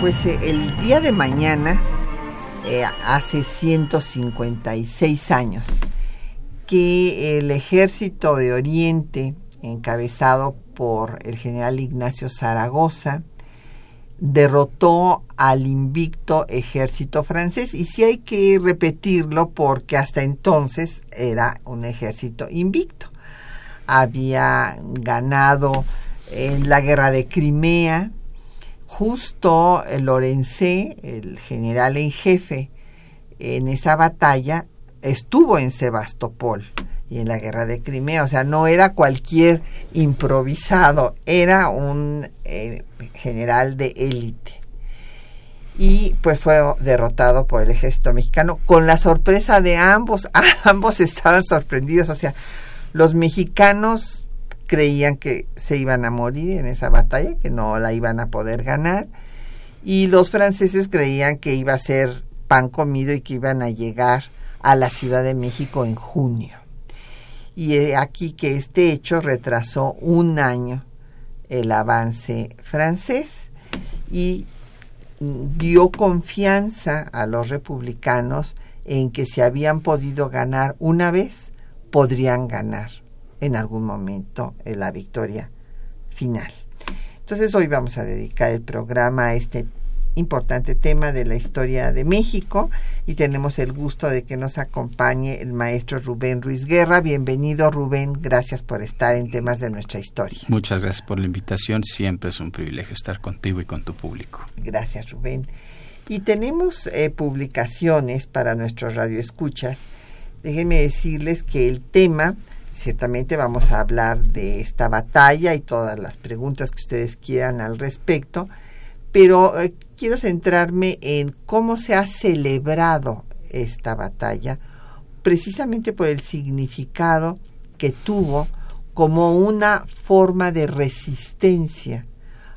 Pues el día de mañana, eh, hace 156 años, que el ejército de Oriente, encabezado por el general Ignacio Zaragoza, derrotó al invicto ejército francés y sí hay que repetirlo porque hasta entonces era un ejército invicto. Había ganado en la guerra de Crimea, justo Lorenzé, el general en jefe en esa batalla, estuvo en Sebastopol y en la guerra de Crimea, o sea, no era cualquier improvisado, era un eh, general de élite. Y pues fue derrotado por el ejército mexicano con la sorpresa de ambos, ambos estaban sorprendidos, o sea, los mexicanos creían que se iban a morir en esa batalla, que no la iban a poder ganar, y los franceses creían que iba a ser pan comido y que iban a llegar a la Ciudad de México en junio. Y aquí que este hecho retrasó un año el avance francés y dio confianza a los republicanos en que si habían podido ganar una vez, podrían ganar en algún momento en la victoria final. Entonces hoy vamos a dedicar el programa a este importante tema de la historia de México y tenemos el gusto de que nos acompañe el maestro Rubén Ruiz Guerra. Bienvenido Rubén, gracias por estar en temas de nuestra historia. Muchas gracias por la invitación, siempre es un privilegio estar contigo y con tu público. Gracias Rubén. Y tenemos eh, publicaciones para nuestros radioescuchas. Déjenme decirles que el tema, ciertamente vamos a hablar de esta batalla y todas las preguntas que ustedes quieran al respecto, pero eh, quiero centrarme en cómo se ha celebrado esta batalla, precisamente por el significado que tuvo como una forma de resistencia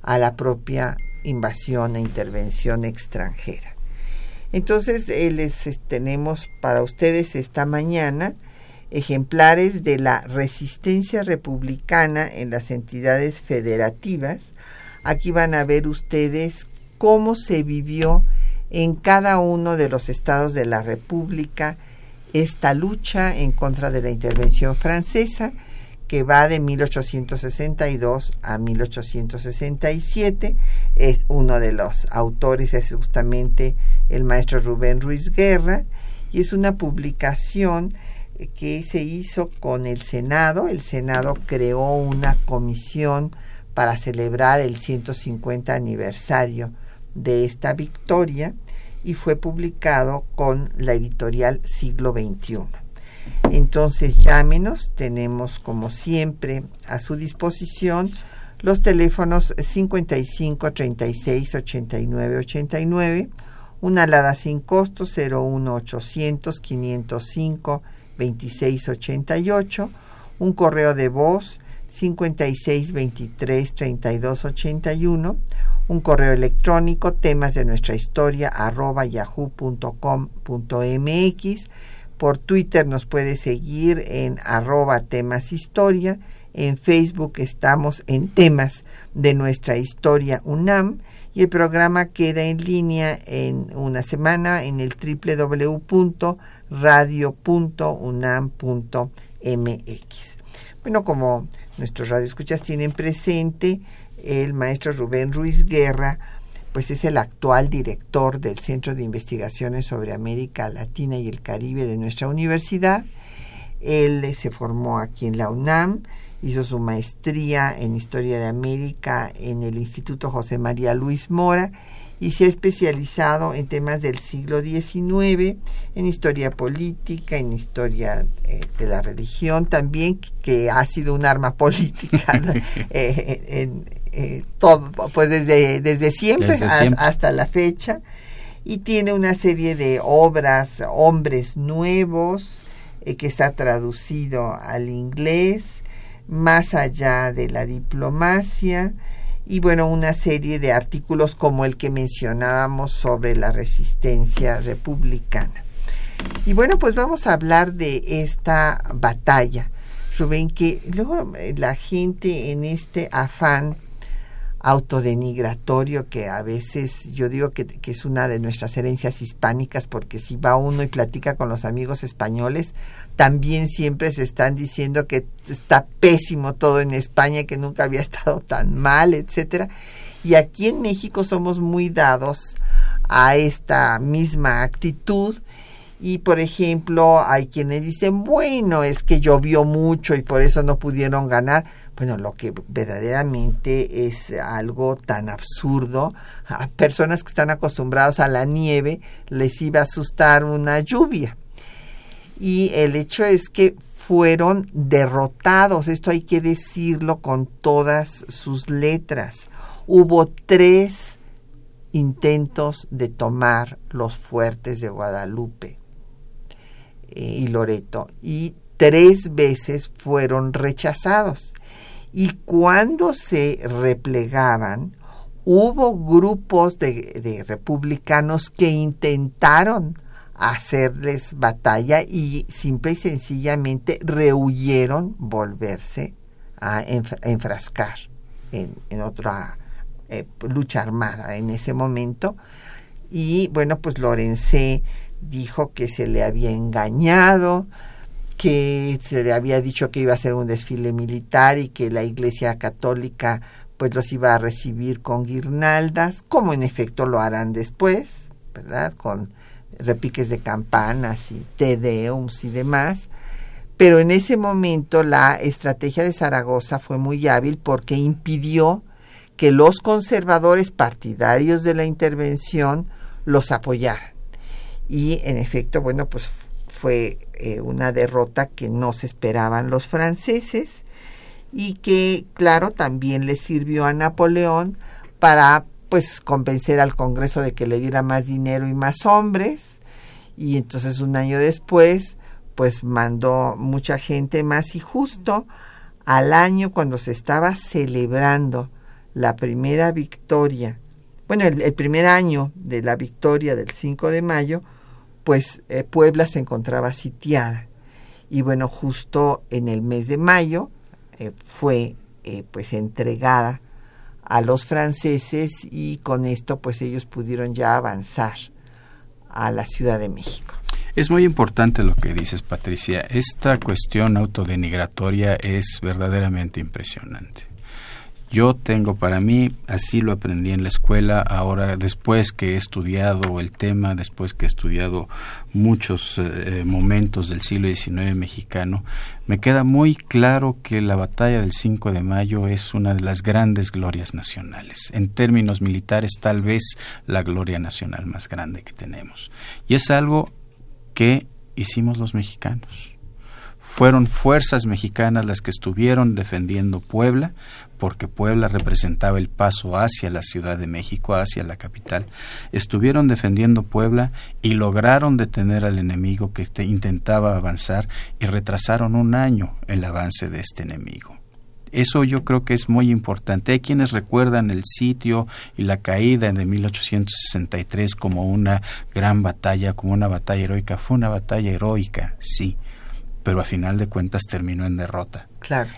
a la propia invasión e intervención extranjera. Entonces, eh, les tenemos para ustedes esta mañana ejemplares de la resistencia republicana en las entidades federativas. Aquí van a ver ustedes cómo se vivió en cada uno de los estados de la República esta lucha en contra de la intervención francesa que va de 1862 a 1867. Es uno de los autores, es justamente el maestro Rubén Ruiz Guerra, y es una publicación que se hizo con el Senado. El Senado creó una comisión para celebrar el 150 aniversario de esta victoria y fue publicado con la editorial Siglo XXI. Entonces llámenos, tenemos como siempre a su disposición los teléfonos 55 36 89 89, una alada sin costo 01 800 505 26 88, un correo de voz 56 23 32 81, un correo electrónico temas de nuestra historia arroba yahoo.com.mx. Por Twitter nos puede seguir en arroba temas historia. En Facebook estamos en temas de nuestra historia UNAM y el programa queda en línea en una semana en el www.radio.unam.mx. Bueno, como nuestros radioescuchas tienen presente, el maestro Rubén Ruiz Guerra, pues es el actual director del Centro de Investigaciones sobre América Latina y el Caribe de nuestra universidad. Él se formó aquí en la UNAM, hizo su maestría en Historia de América en el Instituto José María Luis Mora y se ha especializado en temas del siglo XIX, en historia política, en historia eh, de la religión también, que ha sido un arma política eh, en, eh, todo, pues desde, desde siempre, hasta la fecha. Y tiene una serie de obras, Hombres Nuevos, que está traducido al inglés, más allá de la diplomacia, y bueno, una serie de artículos como el que mencionábamos sobre la resistencia republicana. Y bueno, pues vamos a hablar de esta batalla. Rubén, que luego eh, la gente en este afán autodenigratorio que a veces yo digo que, es una de nuestras herencias hispánicas porque si va uno y platica con los amigos españoles también siempre se están diciendo que está pésimo todo en España que nunca había estado tan mal etcétera. Y aquí en México somos muy dados a esta misma actitud. Y por ejemplo hay quienes dicen bueno es que llovió mucho y por eso no pudieron ganar bueno, lo que verdaderamente es algo tan absurdo, a personas que están acostumbrados a la nieve les iba a asustar una lluvia. Y el hecho es que fueron derrotados, esto hay que decirlo con todas sus letras. Hubo tres intentos de tomar los fuertes de Guadalupe eh, y Loreto y tres veces fueron rechazados y cuando se replegaban, hubo grupos de, republicanos que intentaron hacerles batalla y simple y sencillamente rehuyeron volverse a enfrascar en, otra eh, lucha armada en ese momento. Y bueno, pues Lorencé dijo que se le había engañado, que se le había dicho que iba a ser un desfile militar y que la Iglesia Católica pues los iba a recibir con guirnaldas, como en efecto lo harán después, ¿verdad? Con repiques de campanas y tedeums y demás. Pero en ese momento la estrategia de Zaragoza fue muy hábil porque impidió que los conservadores partidarios de la intervención los apoyaran. Y en efecto, bueno, pues fue eh, una derrota que no se esperaban los franceses y que, claro, también le sirvió a Napoleón para pues convencer al Congreso de que le diera más dinero y más hombres. Y entonces un año después pues mandó mucha gente más y justo al año cuando se estaba celebrando la primera victoria, bueno, el, el primer año de la victoria del 5 de mayo, pues eh, Puebla se encontraba sitiada. Y bueno, justo en el mes de mayo eh, fue eh, pues entregada a los franceses y con esto pues ellos pudieron ya avanzar a la Ciudad de México. Es muy importante lo que dices, Patricia. Esta cuestión autodenigratoria es verdaderamente impresionante. Yo tengo para mí, así lo aprendí en la escuela, ahora después que he estudiado el tema, después que he estudiado muchos eh, momentos del siglo XIX mexicano, me queda muy claro que la batalla del 5 de mayo es una de las grandes glorias nacionales. En términos militares, tal vez la gloria nacional más grande que tenemos. Y es algo que hicimos los mexicanos. Fueron fuerzas mexicanas las que estuvieron defendiendo Puebla, porque Puebla representaba el paso hacia la Ciudad de México, hacia la capital. Estuvieron defendiendo Puebla y lograron detener al enemigo que intentaba avanzar y retrasaron un año el avance de este enemigo. Eso yo creo que es muy importante. Hay quienes recuerdan el sitio y la caída de 1863 como una gran batalla, como una batalla heroica. Fue una batalla heroica, sí, pero a final de cuentas terminó en derrota. Claro.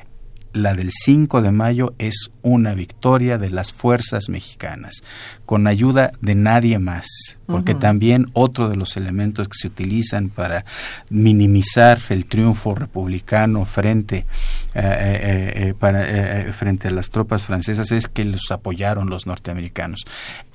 La del 5 de mayo es una victoria de las fuerzas mexicanas, con ayuda de nadie más, porque también otro de los elementos que se utilizan para minimizar el triunfo republicano frente, eh, eh, eh, para, frente a las tropas francesas es que los apoyaron los norteamericanos,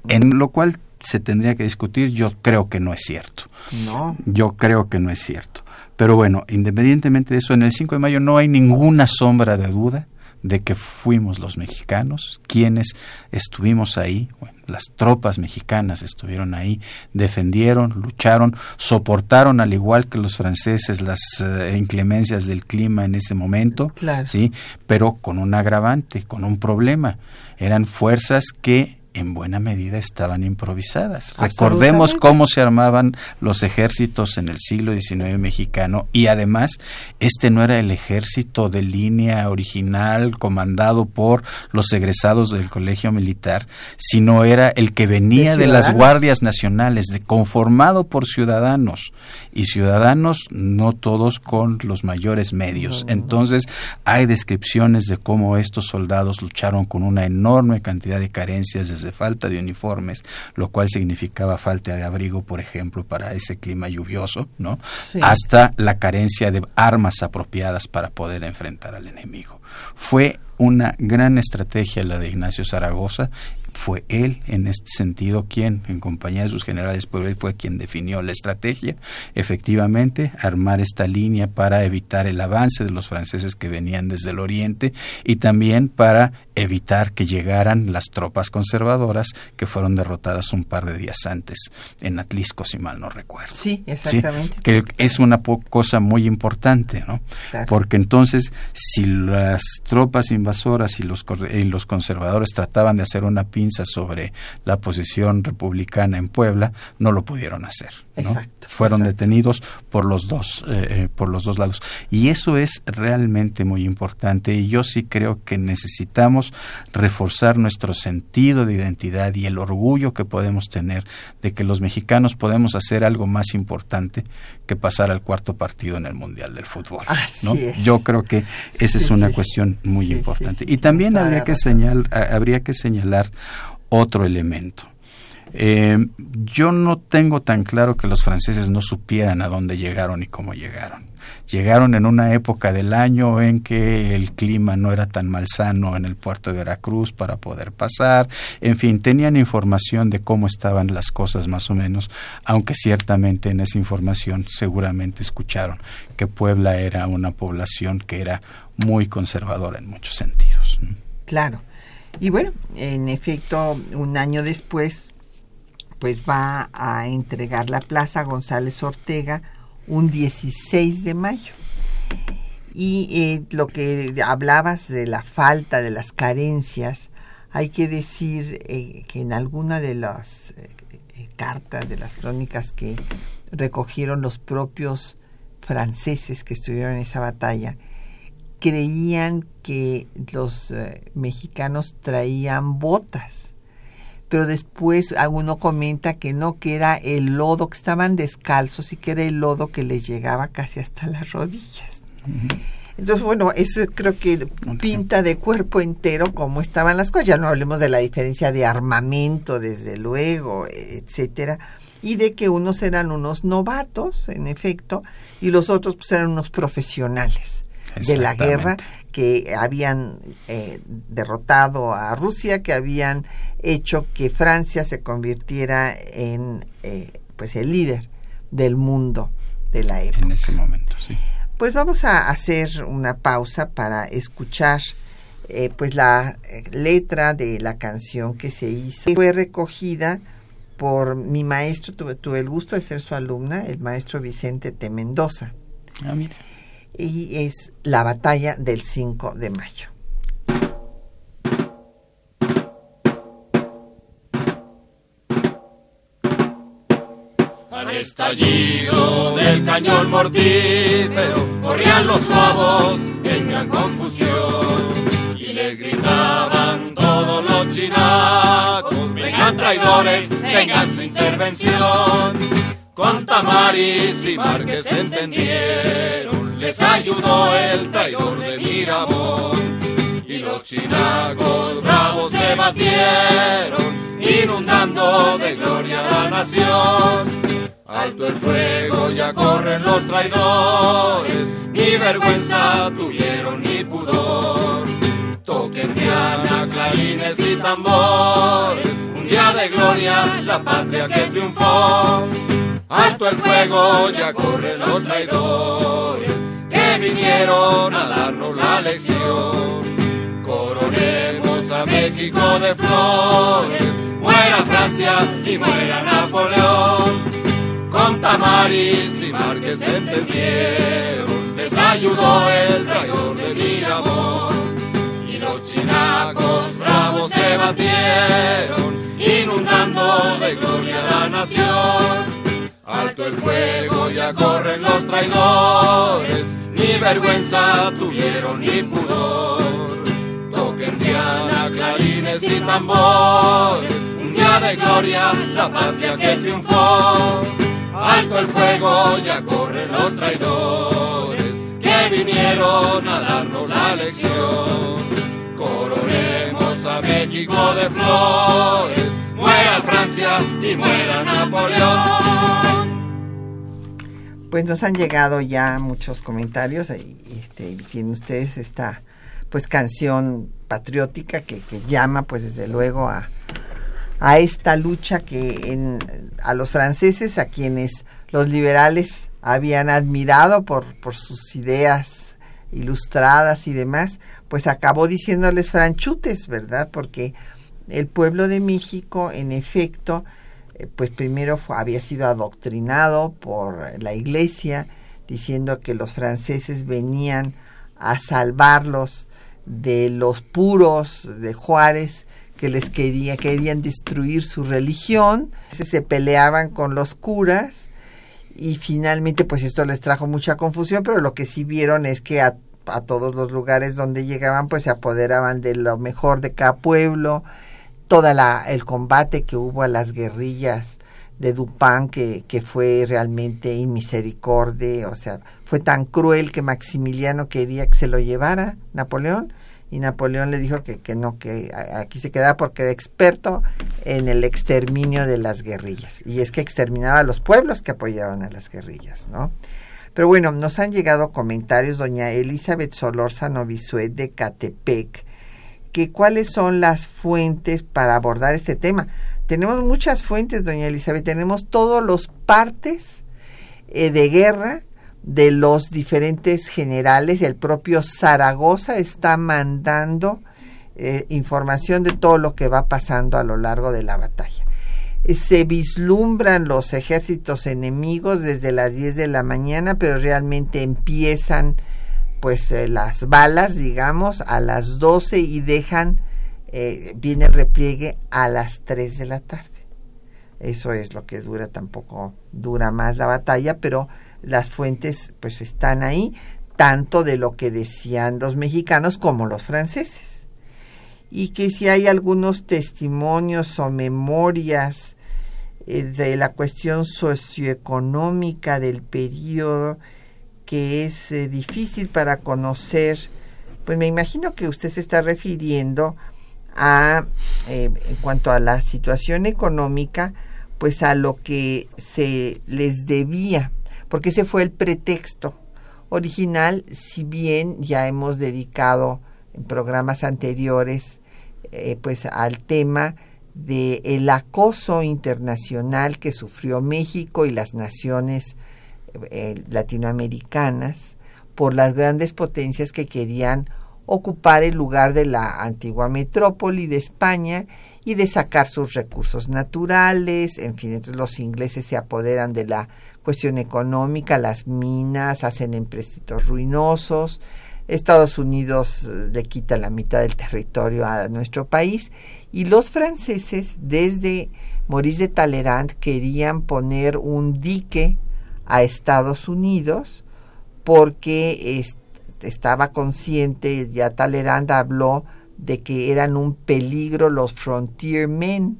en lo cual se tendría que discutir, yo creo que no es cierto. No. Yo creo que no es cierto. Pero bueno, independientemente de eso, en el 5 de mayo no hay ninguna sombra de duda de que fuimos los mexicanos quienes estuvimos ahí, las tropas mexicanas estuvieron ahí, defendieron, lucharon, soportaron al igual que los franceses las eh, inclemencias del clima en ese momento, sí, pero con un agravante, con un problema. Eran fuerzas que en buena medida estaban improvisadas. Recordemos cómo se armaban los ejércitos en el siglo XIX mexicano y además este no era el ejército de línea original comandado por los egresados del colegio militar, sino era el que venía de, las guardias nacionales, de, conformado por ciudadanos y ciudadanos no todos con los mayores medios. Entonces hay descripciones de cómo estos soldados lucharon con una enorme cantidad de carencias desde falta de uniformes, lo cual significaba falta de abrigo, por ejemplo, para ese clima lluvioso, ¿no? Hasta la carencia de armas apropiadas para poder enfrentar al enemigo. Fue una gran estrategia la de Ignacio Zaragoza fue él en este sentido quien, en compañía de sus generales, pero él fue quien definió la estrategia, efectivamente, armar esta línea para evitar el avance de los franceses que venían desde el oriente y también para evitar que llegaran las tropas conservadoras que fueron derrotadas un par de días antes en Atlisco, si mal no recuerdo. Sí, exactamente. Que es una cosa muy importante, ¿no? Porque entonces, si las tropas invasoras y los, y los conservadores trataban de hacer una pinza sobre la posición republicana en Puebla, no lo pudieron hacer. Fueron detenidos por los dos, eh, eh, por los dos lados. Y eso es realmente muy importante. Y yo sí creo que necesitamos reforzar nuestro sentido de identidad y el orgullo que podemos tener de que los mexicanos podemos hacer algo más importante que pasar al cuarto partido en el Mundial del Fútbol. ¿no? Yo creo que esa es una cuestión muy importante. y también habría que, señal, habría que señalar otro elemento. Eh, yo no tengo tan claro que los franceses no supieran a dónde llegaron y cómo llegaron. Llegaron en una época del año en que el clima no era tan malsano en el puerto de Veracruz para poder pasar. En fin, tenían información de cómo estaban las cosas más o menos, aunque ciertamente en esa información seguramente escucharon que Puebla era una población que era muy conservadora en muchos sentidos. Claro. Y bueno, en efecto, un año después, pues va a entregar la plaza González Ortega un 16 de mayo. Y eh, lo que hablabas de la falta, de las carencias, hay que decir eh, que en alguna de las eh, cartas, de las crónicas que recogieron los propios franceses que estuvieron en esa batalla, creían que los mexicanos traían botas pero después alguno comenta que no, que era el lodo, que estaban descalzos y que era el lodo que les llegaba casi hasta las rodillas. Entonces, bueno, eso creo que pinta de cuerpo entero cómo estaban las cosas. Ya no hablemos de la diferencia de armamento, desde luego, etcétera, y de que unos eran unos novatos, en efecto, y los otros pues eran unos profesionales de la guerra que habían eh, derrotado a Rusia, que habían hecho que Francia se convirtiera en eh, pues el líder del mundo de la época. En ese momento, sí. Pues vamos a hacer una pausa para escuchar eh, pues la letra de la canción que se hizo. Fue recogida por mi maestro, tuve, tuve el gusto de ser su alumna, el maestro Vicente T. Mendoza. Ah, mira y es la batalla del 5 de mayo. Al estallido del cañón mortífero corrían los suavos en gran confusión y les gritaban todos los chinacos, vengan traidores, vengan su intervención. Con Tamaris y Márquez entendieron les ayudó el traidor de Miramón. Y los chinacos bravos se batieron, inundando de gloria la nación. Alto el fuego, ya corren los traidores, ni vergüenza tuvieron ni pudor. Toquen diana, clarines y tambores, un día de gloria, la patria que triunfó. Alto el fuego, ya corren los traidores vinieron a darnos la lección. México de flores, muera Francia y muera Napoleón. Con Tamaris y Márquez entendieron, les ayudó el traidor de Miramón. Y los chinacos bravos se batieron, inundando de gloria la nación. Alto el fuego, ya corren los traidores, ni vergüenza tuvieron ni pudor. Toquen diana, clarines y tambores, un día de gloria, la patria que triunfó. Alto el fuego, ya corren los traidores, que vinieron a darnos la lección. Coronemos a México de flores, muera Francia y muera Napoleón. Pues nos han llegado ya muchos comentarios y este, tienen ustedes esta pues canción patriótica que, llama pues desde luego a, a esta lucha que en, a los franceses, a quienes los liberales habían admirado por, por sus ideas ilustradas y demás, pues acabó diciéndoles franchutes, ¿verdad? Porque el pueblo de México, en efecto, pues primero había sido adoctrinado por la iglesia, diciendo que los franceses venían a salvarlos de los puros de Juárez que les quería, querían destruir su religión, se peleaban con los curas y finalmente pues esto les trajo mucha confusión, pero lo que sí vieron es que a, a todos los lugares donde llegaban pues se apoderaban de lo mejor de cada pueblo, toda la el combate que hubo a las guerrillas de Dupin que, que fue realmente inmisericordia, o sea, fue tan cruel que Maximiliano quería que se lo llevara Napoleón y Napoleón le dijo que, que no, que aquí se quedaba porque era experto en el exterminio de las guerrillas. Y es que exterminaba a los pueblos que apoyaban a las guerrillas, ¿no? Pero bueno, nos han llegado comentarios, doña Elizabeth Solórzano Bisuet de Catepec, que cuáles son las fuentes para abordar este tema. Tenemos muchas fuentes, doña Elizabeth, tenemos todos los partes eh, de guerra de los diferentes generales, el propio Zaragoza está mandando eh, información de todo lo que va pasando a lo largo de la batalla. Eh, se vislumbran los ejércitos enemigos desde las 10 de la mañana, pero realmente empiezan pues eh, las balas, digamos, a las 12 y dejan, viene el repliegue a las 3 de la tarde. Eso es lo que dura, tampoco dura más la batalla, pero las fuentes pues están ahí, tanto de lo que decían los mexicanos como los franceses. Y que si hay algunos testimonios o memorias eh, de la cuestión socioeconómica del periodo que es eh, difícil para conocer, pues me imagino que usted se está refiriendo a, eh, en cuanto a la situación económica, pues a lo que se les debía porque ese fue el pretexto original, si bien ya hemos dedicado en programas anteriores eh, pues al tema de acoso internacional que sufrió México y las naciones eh, latinoamericanas por las grandes potencias que querían ocupar el lugar de la antigua metrópoli de España y de sacar sus recursos naturales, en fin, entonces los ingleses se apoderan de la cuestión económica, las minas hacen empréstitos ruinosos, Estados Unidos eh, le quita la mitad del territorio a nuestro país y los franceses desde Maurice de Talleyrand querían poner un dique a Estados Unidos porque estaba consciente, ya Talleyrand habló de que eran un peligro los frontiermen,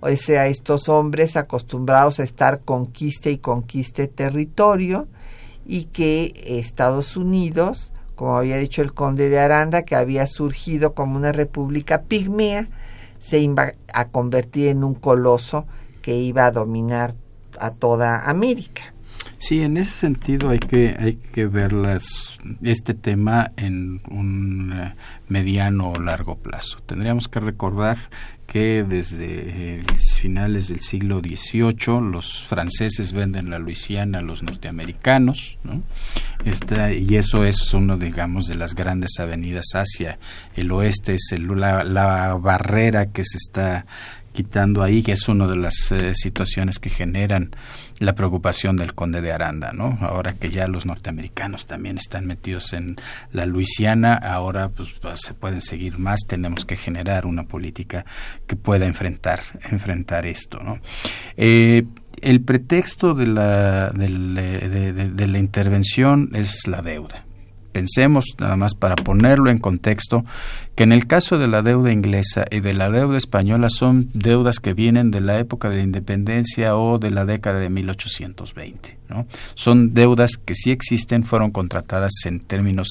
o sea, estos hombres acostumbrados a estar conquiste y conquiste territorio y que Estados Unidos, como había dicho el conde de Aranda, que había surgido como una república pigmea, se iba a convertir en un coloso que iba a dominar a toda América. Sí, en ese sentido hay que hay que ver este tema en un eh, mediano o largo plazo. Tendríamos que recordar que desde finales del siglo XVIII los franceses venden la Luisiana a los norteamericanos, ¿no? y eso es uno, digamos, de las grandes avenidas hacia el oeste, es la, la barrera que se está quitando ahí, que es una de las eh, situaciones que generan la preocupación del conde de Aranda, ¿no? Ahora que ya los norteamericanos también están metidos en la Luisiana, ahora pues, se pueden seguir más, tenemos que generar una política que pueda enfrentar, enfrentar esto, ¿no? Eh, el pretexto de la, de la intervención es la deuda. Pensemos, nada más para ponerlo en contexto, que en el caso de la deuda inglesa y de la deuda española son deudas que vienen de la época de la independencia o de la década de 1820. ¿no? Son deudas que sí existen, fueron contratadas en términos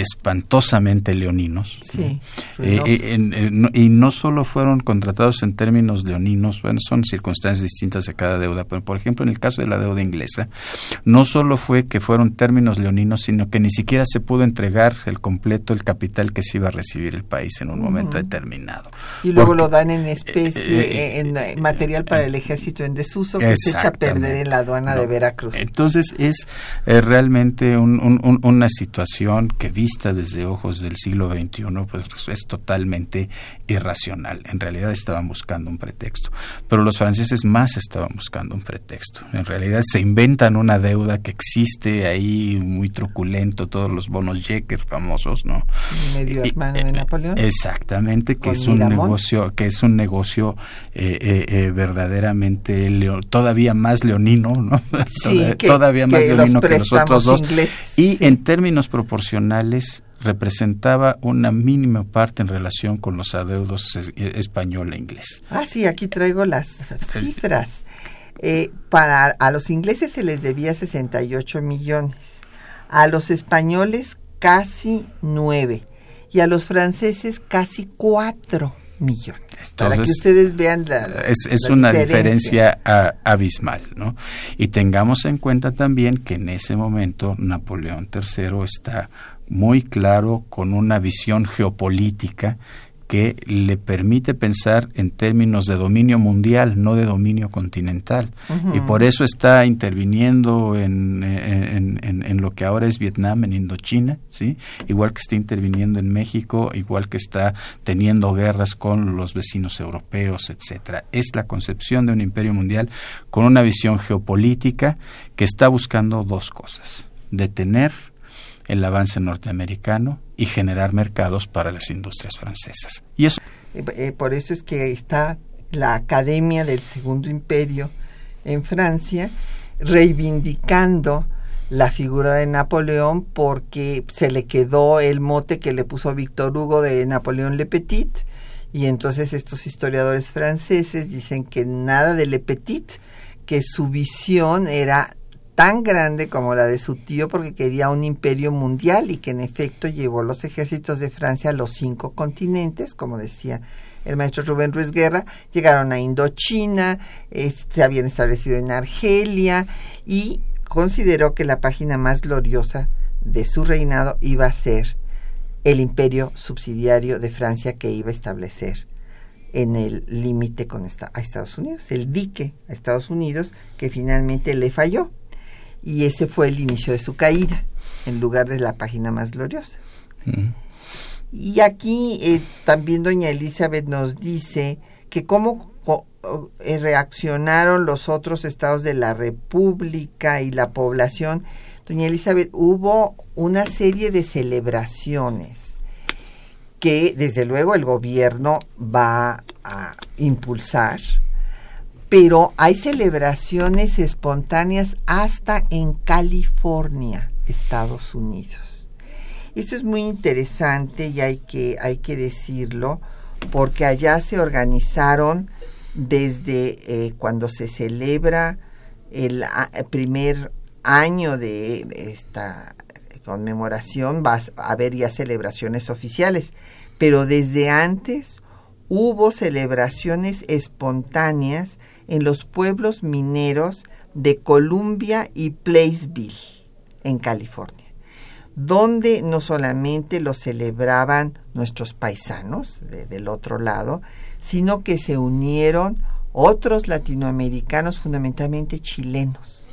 espantosamente leoninos. Sí, eh, eh, y no solo fueron contratados en términos leoninos, bueno, son circunstancias distintas de cada deuda, pero por ejemplo en el caso de la deuda inglesa, no solo fue que fueron términos leoninos, sino que ni siquiera se pudo entregar el completo el capital que se iba a recibir el país en un momento determinado. Y luego lo dan en especie, eh, en material para el ejército en desuso que se echa a perder en la aduana de Veracruz. Entonces es realmente una situación que vista desde ojos del siglo XXI, pues es totalmente irracional. En realidad estaban buscando un pretexto. Pero los franceses más estaban buscando un pretexto. En realidad se inventan una deuda que existe ahí muy truculento, todos los bonos Jecker famosos, ¿no? Medio hermano de Napoleón. Exactamente, que es un negocio, que es un negocio eh, eh, eh, verdaderamente todavía más leonino, ¿no? todavía más leonino que los otros dos. y en términos proporcionales representaba una mínima parte en relación con los adeudos español e inglés. Ah, sí, aquí traigo las cifras. Eh, para a los ingleses se les debía 68 millones, a los españoles casi 9 y a los franceses casi 4 millones. para que ustedes vean la, es, una diferencia, abismal, ¿no? Y tengamos en cuenta también que en ese momento Napoleón III está muy claro, con una visión geopolítica que le permite pensar en términos de dominio mundial, no de dominio continental. Y por eso está interviniendo en, en, lo que ahora es Vietnam, en Indochina, ¿sí? igual que está interviniendo en México, igual que está teniendo guerras con los vecinos europeos, etcétera. Es la concepción de un imperio mundial con una visión geopolítica que está buscando dos cosas: detener el avance norteamericano y generar mercados para las industrias francesas. Y eso eh, eh, por eso es que está la Academia del Segundo Imperio en Francia reivindicando la figura de Napoleón porque se le quedó el mote que le puso Víctor Hugo de Napoleón Le Petit y entonces estos historiadores franceses dicen que nada de Le Petit, que su visión era tan grande como la de su tío porque quería un imperio mundial y que en efecto llevó los ejércitos de Francia a los cinco continentes, como decía el maestro Rubén Ruiz Guerra, llegaron a Indochina, se habían establecido en Argelia y consideró que la página más gloriosa de su reinado iba a ser el imperio subsidiario de Francia que iba a establecer en el límite con a Estados Unidos, el dique a Estados Unidos que finalmente le falló y ese fue el inicio de su caída, en lugar de la página más gloriosa. Y aquí eh, también doña Elizabeth nos dice que cómo eh, reaccionaron los otros estados de la República y la población. Doña Elizabeth, hubo una serie de celebraciones que desde luego el gobierno va a impulsar pero hay celebraciones espontáneas hasta en California, Estados Unidos. Esto es muy interesante y hay que, hay que decirlo, porque allá se organizaron desde eh, cuando se celebra el, primer año de esta conmemoración, va a haber ya celebraciones oficiales, pero desde antes hubo celebraciones espontáneas en los pueblos mineros de Columbia y Placeville, en California, donde no solamente lo celebraban nuestros paisanos del otro lado, sino que se unieron otros latinoamericanos, fundamentalmente chilenos,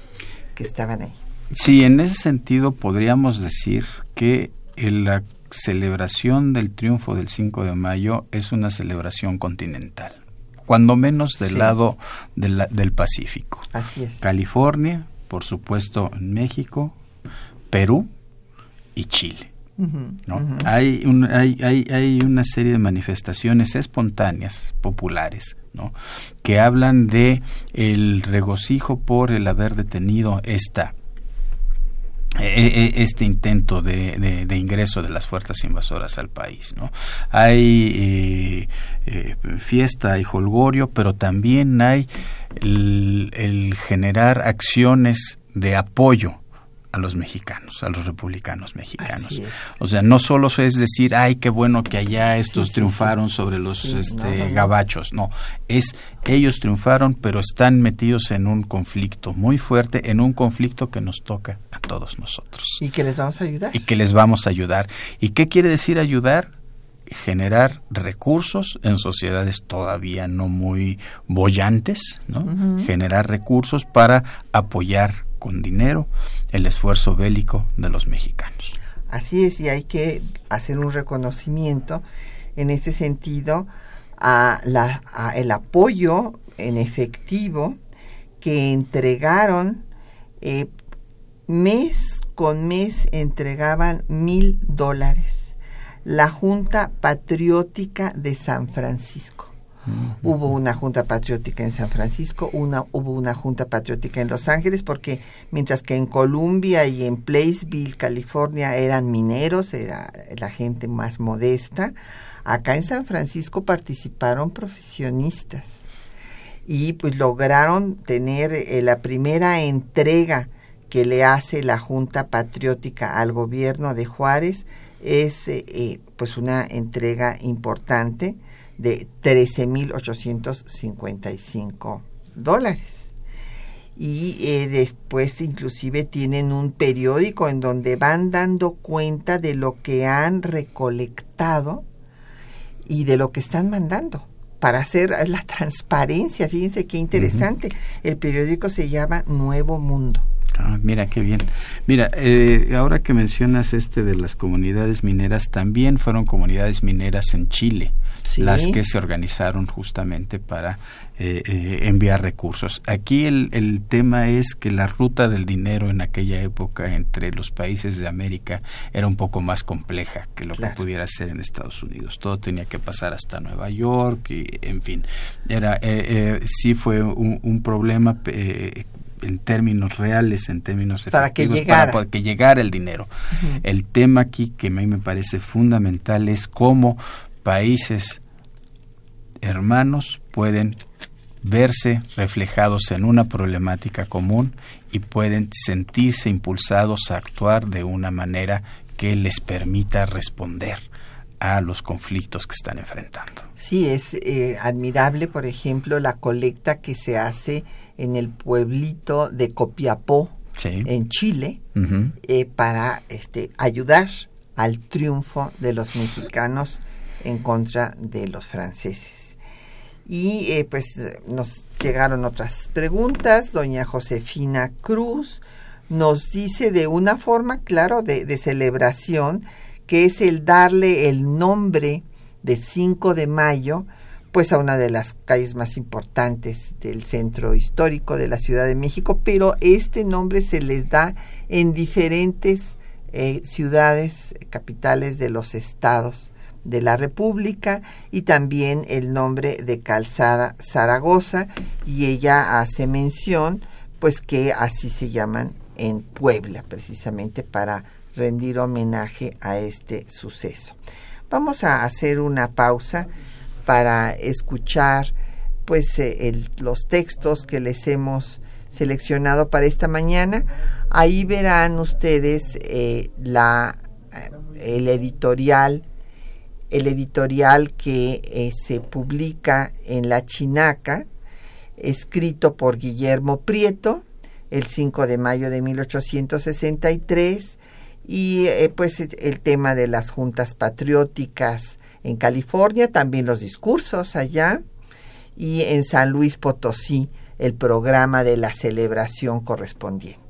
que estaban ahí. Sí, en ese sentido podríamos decir que la celebración del triunfo del 5 de mayo es una celebración continental, cuando menos del lado del Pacífico. Así es. California, por supuesto, México, Perú y Chile. ¿no? hay, hay, hay, hay, una serie de manifestaciones espontáneas, populares, ¿no? que hablan de el regocijo por el haber detenido esta este intento de, ingreso de las fuerzas invasoras al país. ¿no? Hay eh, eh, fiesta, hay holgorio, pero también hay el generar acciones de apoyo a los mexicanos, a los republicanos mexicanos. O sea, no solo es decir, ay, qué bueno que allá estos triunfaron sobre los este, gabachos, no, es ellos triunfaron, pero están metidos en un conflicto muy fuerte, en un conflicto que nos toca a todos nosotros. Y que les vamos a ayudar. Y que les vamos a ayudar. ¿Y qué quiere decir ayudar? generar recursos en sociedades todavía no muy bollantes, ¿no? Generar recursos para apoyar con dinero el esfuerzo bélico de los mexicanos. Así es, y hay que hacer un reconocimiento en este sentido a, el apoyo en efectivo que entregaron eh, mes con mes entregaban mil dólares la Junta Patriótica de San Francisco. Hubo una junta patriótica en San Francisco, una, hubo una junta patriótica en Los Ángeles, porque mientras que en Columbia y en Placeville, California, eran mineros, era la gente más modesta, acá en San Francisco participaron profesionistas. Y pues lograron tener eh, la primera entrega que le hace la Junta Patriótica al gobierno de Juárez es eh, eh, pues una entrega importante de 13.855 dólares. Y eh, después inclusive tienen un periódico en donde van dando cuenta de lo que han recolectado y de lo que están mandando para hacer la transparencia. Fíjense qué interesante. El periódico se llama Nuevo Mundo. Ah, mira, qué bien. Mira, eh, ahora que mencionas este de las comunidades mineras, también fueron comunidades mineras en Chile las que se organizaron justamente para eh, eh, enviar recursos. Aquí el, el, tema es que la ruta del dinero en aquella época entre los países de América era un poco más compleja que lo que pudiera ser en Estados Unidos. Todo tenía que pasar hasta Nueva York y, en fin, era sí fue un, problema en términos reales, en términos para que llegara, para, que llegara el dinero. El tema aquí que a mí me parece fundamental es cómo países hermanos pueden verse reflejados en una problemática común y pueden sentirse impulsados a actuar de una manera que les permita responder a los conflictos que están enfrentando. Sí, es eh, admirable, por ejemplo, la colecta que se hace en el pueblito de Copiapó, en Chile, eh, para este, ayudar al triunfo de los mexicanos en contra de los franceses. Y eh, pues nos llegaron otras preguntas. Doña Josefina Cruz nos dice de una forma, claro, de, celebración, que es el darle el nombre de 5 de mayo pues a una de las calles más importantes del centro histórico de la Ciudad de México, pero este nombre se les da en diferentes eh, ciudades, capitales de los estados de la República y también el nombre de Calzada Zaragoza y ella hace mención pues que así se llaman en Puebla precisamente para rendir homenaje a este suceso. Vamos a hacer una pausa para escuchar pues eh, los textos que les hemos seleccionado para esta mañana. Ahí verán ustedes eh, la, eh, el editorial, el editorial que se publica en La Chinaca, escrito por Guillermo Prieto, el 5 de mayo de 1863 y eh, pues el tema de las juntas patrióticas en California, también los discursos allá y en San Luis Potosí el programa de la celebración correspondiente.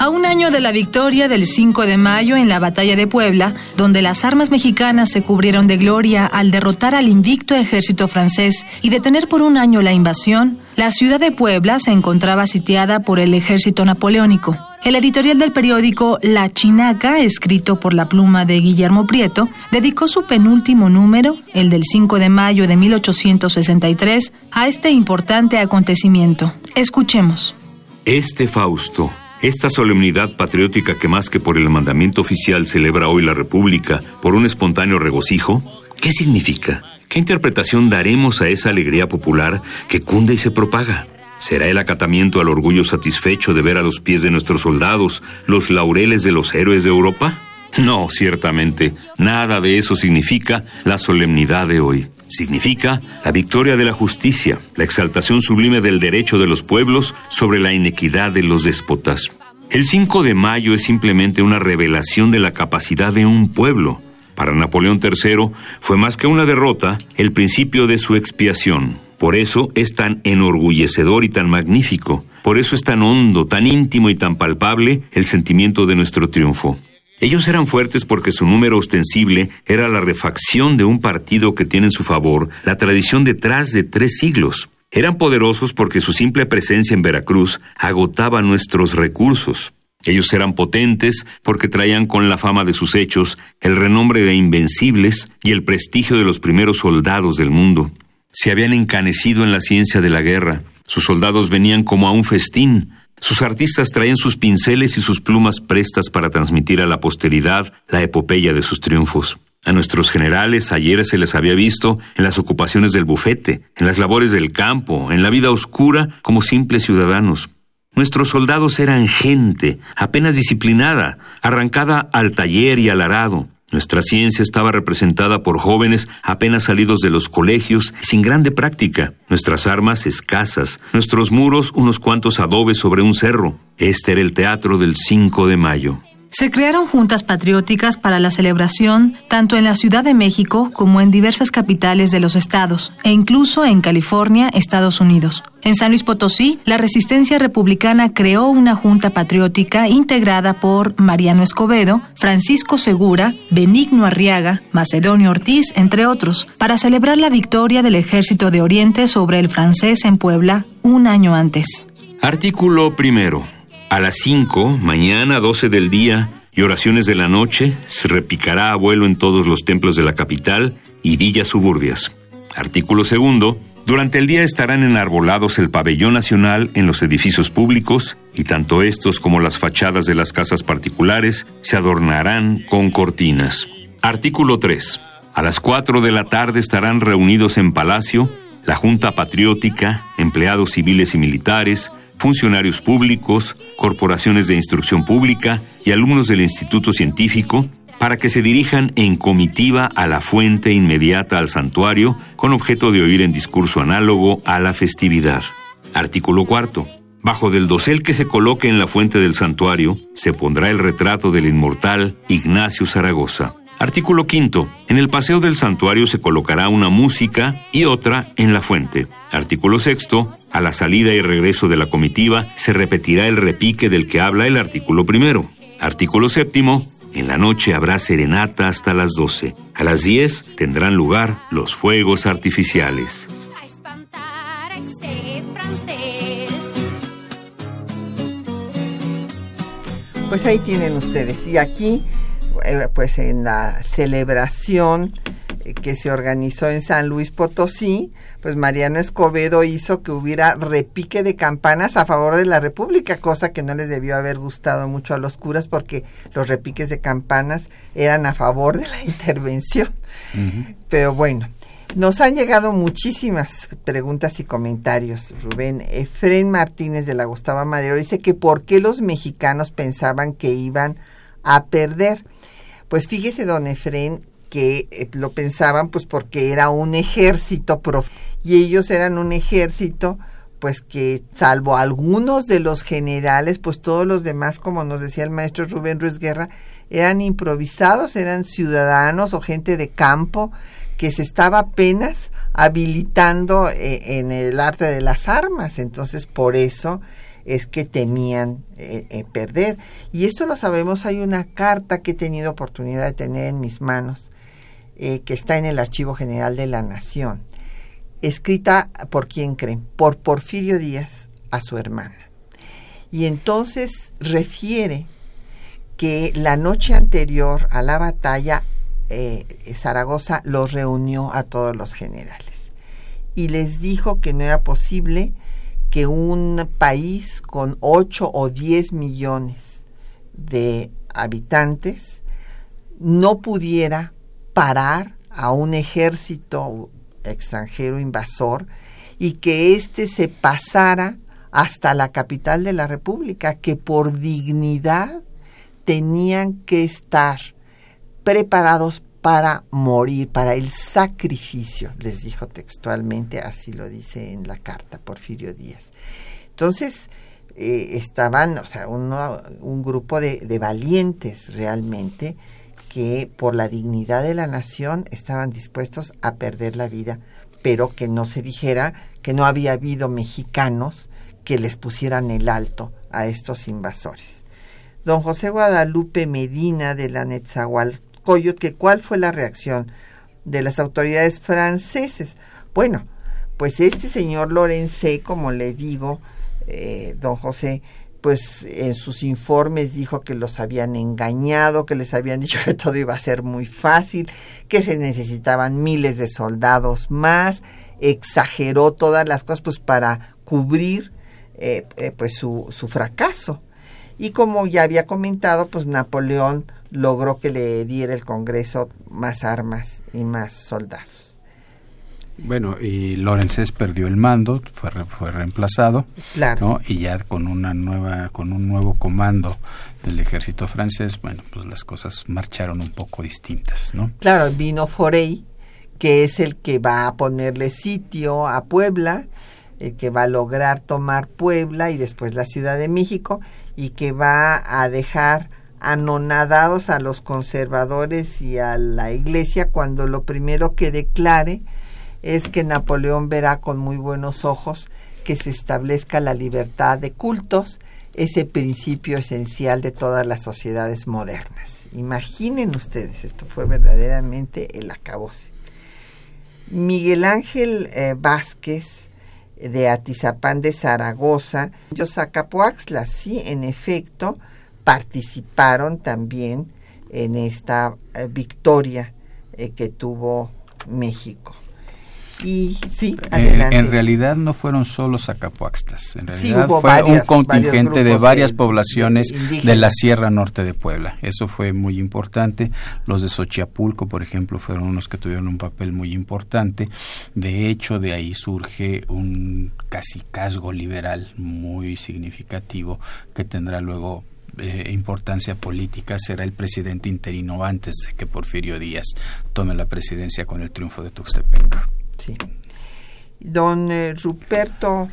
A un año de la victoria del 5 de mayo en la batalla de Puebla, donde las armas mexicanas se cubrieron de gloria al derrotar al invicto ejército francés y detener por un año la invasión, la ciudad de Puebla se encontraba sitiada por el ejército napoleónico. El editorial del periódico La Chinaca, escrito por la pluma de Guillermo Prieto, dedicó su penúltimo número, el del 5 de mayo de 1863, a este importante acontecimiento. Escuchemos. Este Fausto esta solemnidad patriótica que más que por el mandamiento oficial celebra hoy la República por un espontáneo regocijo, ¿qué significa? ¿Qué interpretación daremos a esa alegría popular que cunde y se propaga? ¿Será el acatamiento al orgullo satisfecho de ver a los pies de nuestros soldados los laureles de los héroes de Europa? No, ciertamente, nada de eso significa la solemnidad de hoy. Significa la victoria de la justicia, la exaltación sublime del derecho de los pueblos sobre la inequidad de los déspotas. El 5 de mayo es simplemente una revelación de la capacidad de un pueblo. Para Napoleón III fue más que una derrota, el principio de su expiación. Por eso es tan enorgullecedor y tan magnífico. Por eso es tan hondo, tan íntimo y tan palpable el sentimiento de nuestro triunfo. Ellos eran fuertes porque su número ostensible era la refacción de un partido que tiene en su favor la tradición detrás de tres siglos. Eran poderosos porque su simple presencia en Veracruz agotaba nuestros recursos. Ellos eran potentes porque traían con la fama de sus hechos el renombre de invencibles y el prestigio de los primeros soldados del mundo. Se habían encanecido en la ciencia de la guerra. Sus soldados venían como a un festín, sus artistas traen sus pinceles y sus plumas prestas para transmitir a la posteridad la epopeya de sus triunfos. A nuestros generales ayer se les había visto en las ocupaciones del bufete, en las labores del campo, en la vida oscura como simples ciudadanos. Nuestros soldados eran gente, apenas disciplinada, arrancada al taller y al arado. Nuestra ciencia estaba representada por jóvenes apenas salidos de los colegios, sin grande práctica, nuestras armas escasas, nuestros muros unos cuantos adobes sobre un cerro. Este era el teatro del 5 de mayo. Se crearon juntas patrióticas para la celebración tanto en la Ciudad de México como en diversas capitales de los estados, e incluso en California, Estados Unidos. En San Luis Potosí, la resistencia republicana creó una junta patriótica integrada por Mariano Escobedo, Francisco Segura, Benigno Arriaga, Macedonio Ortiz, entre otros, para celebrar la victoria del Ejército de Oriente sobre el francés en Puebla un año antes. Artículo primero. A las 5, mañana 12 del día y oraciones de la noche, se repicará a vuelo en todos los templos de la capital y villas suburbias. Artículo segundo. Durante el día estarán enarbolados el pabellón nacional en los edificios públicos y tanto estos como las fachadas de las casas particulares se adornarán con cortinas. Artículo 3. A las 4 de la tarde estarán reunidos en Palacio la Junta Patriótica, empleados civiles y militares, funcionarios públicos, corporaciones de instrucción pública y alumnos del Instituto Científico para que se dirijan en comitiva a la fuente inmediata al santuario con objeto de oír en discurso análogo a la festividad. Artículo cuarto. Bajo del dosel que se coloque en la fuente del santuario se pondrá el retrato del inmortal Ignacio Zaragoza. Artículo quinto. En el paseo del santuario se colocará una música y otra en la fuente. Artículo sexto. A la salida y regreso de la comitiva se repetirá el repique del que habla el artículo primero. Artículo séptimo. En la noche habrá serenata hasta las doce. A las diez tendrán lugar los fuegos artificiales. Pues ahí tienen ustedes. Y aquí pues en la celebración eh, que se organizó en San Luis Potosí, pues Mariano Escobedo hizo que hubiera repique de campanas a favor de la República, cosa que no les debió haber gustado mucho a los curas porque los repiques de campanas eran a favor de la intervención. Pero bueno, nos han llegado muchísimas preguntas y comentarios, Rubén. Efren Martínez de la Gustavo Madero dice que por qué los mexicanos pensaban que iban a perder. Pues fíjese, don Efren, que eh, lo pensaban pues porque era un ejército prof y ellos eran un ejército pues que salvo algunos de los generales, pues todos los demás, como nos decía el maestro Rubén Ruiz Guerra, eran improvisados, eran ciudadanos o gente de campo que se estaba apenas habilitando eh, en el arte de las armas. Entonces, por eso es que temían eh, eh, perder. Y esto lo sabemos, hay una carta que he tenido oportunidad de tener en mis manos, que está en el Archivo General de la Nación, escrita por quién creen, por Porfirio Díaz a su hermana. Y entonces refiere que la noche anterior a la batalla, eh, Zaragoza los reunió a todos los generales y les dijo que no era posible que un país con 8 o 10 millones de habitantes no pudiera parar a un ejército extranjero invasor y que éste se pasara hasta la capital de la República, que por dignidad tenían que estar preparados para morir, para el sacrificio, les dijo textualmente, así lo dice en la carta Porfirio Díaz. Entonces, eh, estaban, o sea, un grupo de, de valientes realmente que por la dignidad de la nación estaban dispuestos a perder la vida, pero que no se dijera que no había habido mexicanos que les pusieran el alto a estos invasores don José Guadalupe Medina de la Netzahualcoyot, cuál fue la reacción de las autoridades franceses. Bueno, pues este señor Lorencé, como le digo, eh, don José, pues en sus informes dijo que los habían engañado, que les habían dicho que todo iba a ser muy fácil, que se necesitaban miles de soldados más, exageró todas las cosas pues para cubrir eh, eh, pues su, su fracaso. Y como ya había comentado, pues Napoleón logró que le diera el Congreso más armas y más soldados. Bueno, y Lorenzés perdió el mando, fue, fue reemplazado, claro. y ya con una nueva, con un nuevo comando del ejército francés, bueno, pues las cosas marcharon un poco distintas, ¿no? Claro, vino Forey, que es el que va a ponerle sitio a Puebla, el que va a lograr tomar Puebla y después la Ciudad de México, y que va a dejar anonadados a los conservadores y a la iglesia cuando lo primero que declare es que Napoleón verá con muy buenos ojos que se establezca la libertad de cultos, ese principio esencial de todas las sociedades modernas. Imaginen ustedes, esto fue verdaderamente el acabose. Miguel Ángel eh, Vázquez de Atizapán de Zaragoza, Yosacapoaxla, sí, en efecto, participaron también en esta eh, victoria eh, que tuvo México. Y sí, eh, adelante. en realidad no fueron solo zacapuaxtas, en realidad fue un contingente de varias poblaciones de la Sierra Norte de Puebla. Eso fue muy importante. Los de Xochiapulco, por ejemplo, fueron unos que tuvieron un papel muy importante. De hecho, de ahí surge un casi casgo liberal muy significativo que tendrá luego eh, importancia política será el presidente interino antes de que Porfirio Díaz tome la presidencia con el triunfo de Tuxtepec. Sí. Don eh, Ruperto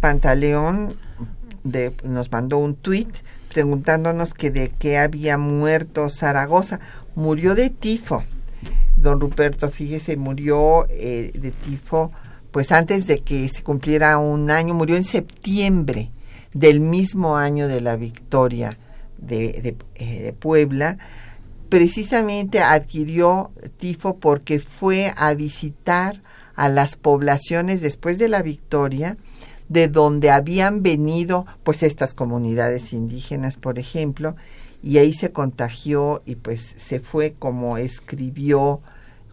Pantaleón de, nos mandó un tuit preguntándonos que de qué había muerto Zaragoza. Murió de tifo. Don Ruperto, fíjese, murió eh, de tifo pues antes de que se cumpliera un año, murió en septiembre del mismo año de la victoria de, eh, de Puebla precisamente adquirió tifo porque fue a visitar a las poblaciones después de la victoria de donde habían venido pues estas comunidades indígenas, por ejemplo, y ahí se contagió y pues se fue como escribió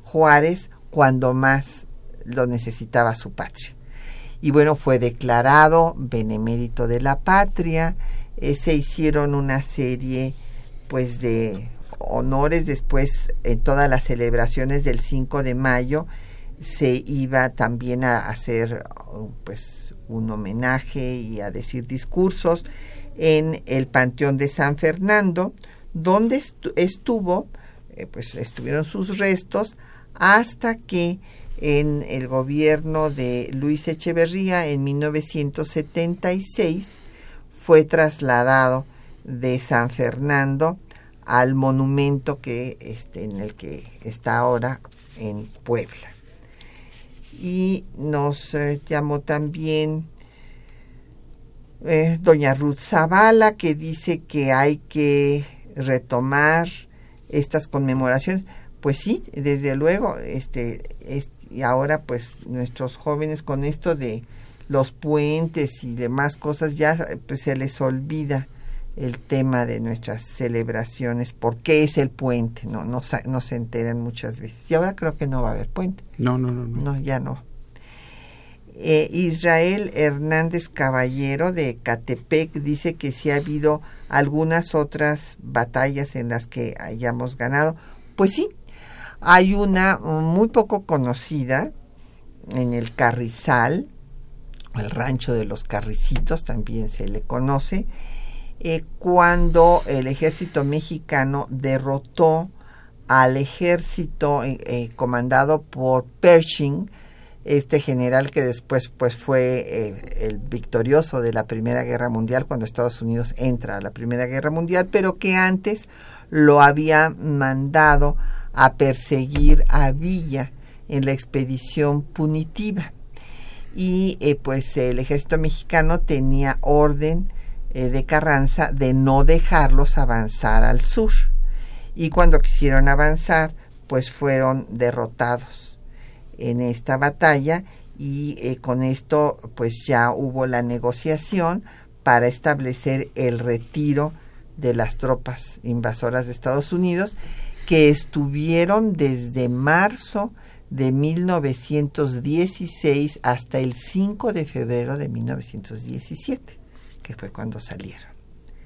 Juárez cuando más lo necesitaba su patria. Y bueno, fue declarado benemérito de la patria, eh, se hicieron una serie pues de honores. Después en todas las celebraciones del 5 de mayo se iba también a hacer pues un homenaje y a decir discursos en el Panteón de San Fernando, donde estuvo eh, pues estuvieron sus restos hasta que en el gobierno de Luis Echeverría en 1976 fue trasladado de San Fernando al monumento que este, en el que está ahora en Puebla. Y nos eh, llamó también eh, doña Ruth Zavala que dice que hay que retomar estas conmemoraciones. Pues sí, desde luego, este, y ahora pues nuestros jóvenes con esto de los puentes y demás cosas ya pues se les olvida el tema de nuestras celebraciones, por qué es el puente, no, no, no se enteran muchas veces. Y ahora creo que no va a haber puente. No, no, no. No, no ya no. Eh, Israel Hernández Caballero de Catepec dice que sí ha habido algunas otras batallas en las que hayamos ganado. Pues sí, hay una muy poco conocida en el Carrizal, el rancho de los Carricitos también se le conoce, eh, cuando el ejército mexicano derrotó al ejército eh, eh, comandado por Pershing, este general que después pues fue el victorioso de la Primera Guerra Mundial cuando Estados Unidos entra a la Primera Guerra Mundial, pero que antes lo había mandado a perseguir a Villa en la expedición punitiva. Y pues el ejército mexicano tenía orden eh, de Carranza de no dejarlos avanzar al sur. Y cuando quisieron avanzar, pues fueron derrotados en esta batalla y eh, con esto pues ya hubo la negociación para establecer el retiro de las tropas invasoras de Estados Unidos que estuvieron desde marzo de 1916 hasta el 5 de febrero de 1917 que fue cuando salieron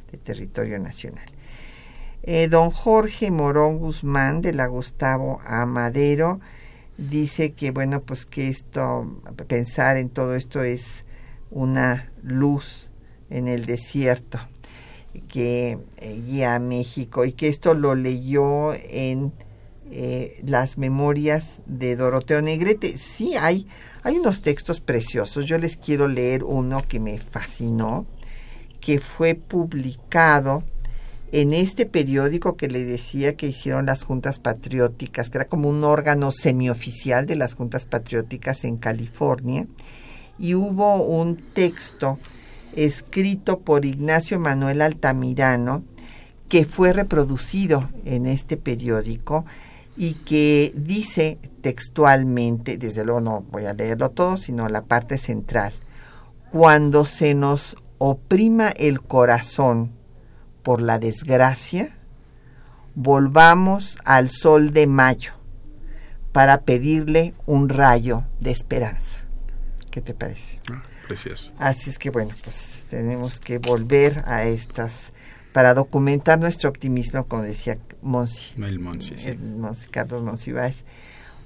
de territorio nacional. Eh, don Jorge Morón Guzmán de la Gustavo Amadero dice que bueno pues que esto pensar en todo esto es una luz en el desierto que eh, guía a México y que esto lo leyó en eh, las memorias de Doroteo Negrete. Sí, hay, hay unos textos preciosos. Yo les quiero leer uno que me fascinó que fue publicado en este periódico que le decía que hicieron las juntas patrióticas, que era como un órgano semioficial de las juntas patrióticas en California, y hubo un texto escrito por Ignacio Manuel Altamirano que fue reproducido en este periódico y que dice textualmente, desde luego no voy a leerlo todo, sino la parte central, cuando se nos oprima el corazón por la desgracia, volvamos al sol de mayo para pedirle un rayo de esperanza. ¿Qué te parece? Ah, precioso. Así es que bueno, pues tenemos que volver a estas para documentar nuestro optimismo, como decía Monsi. El Monsi, sí. Carlos Monsiváis.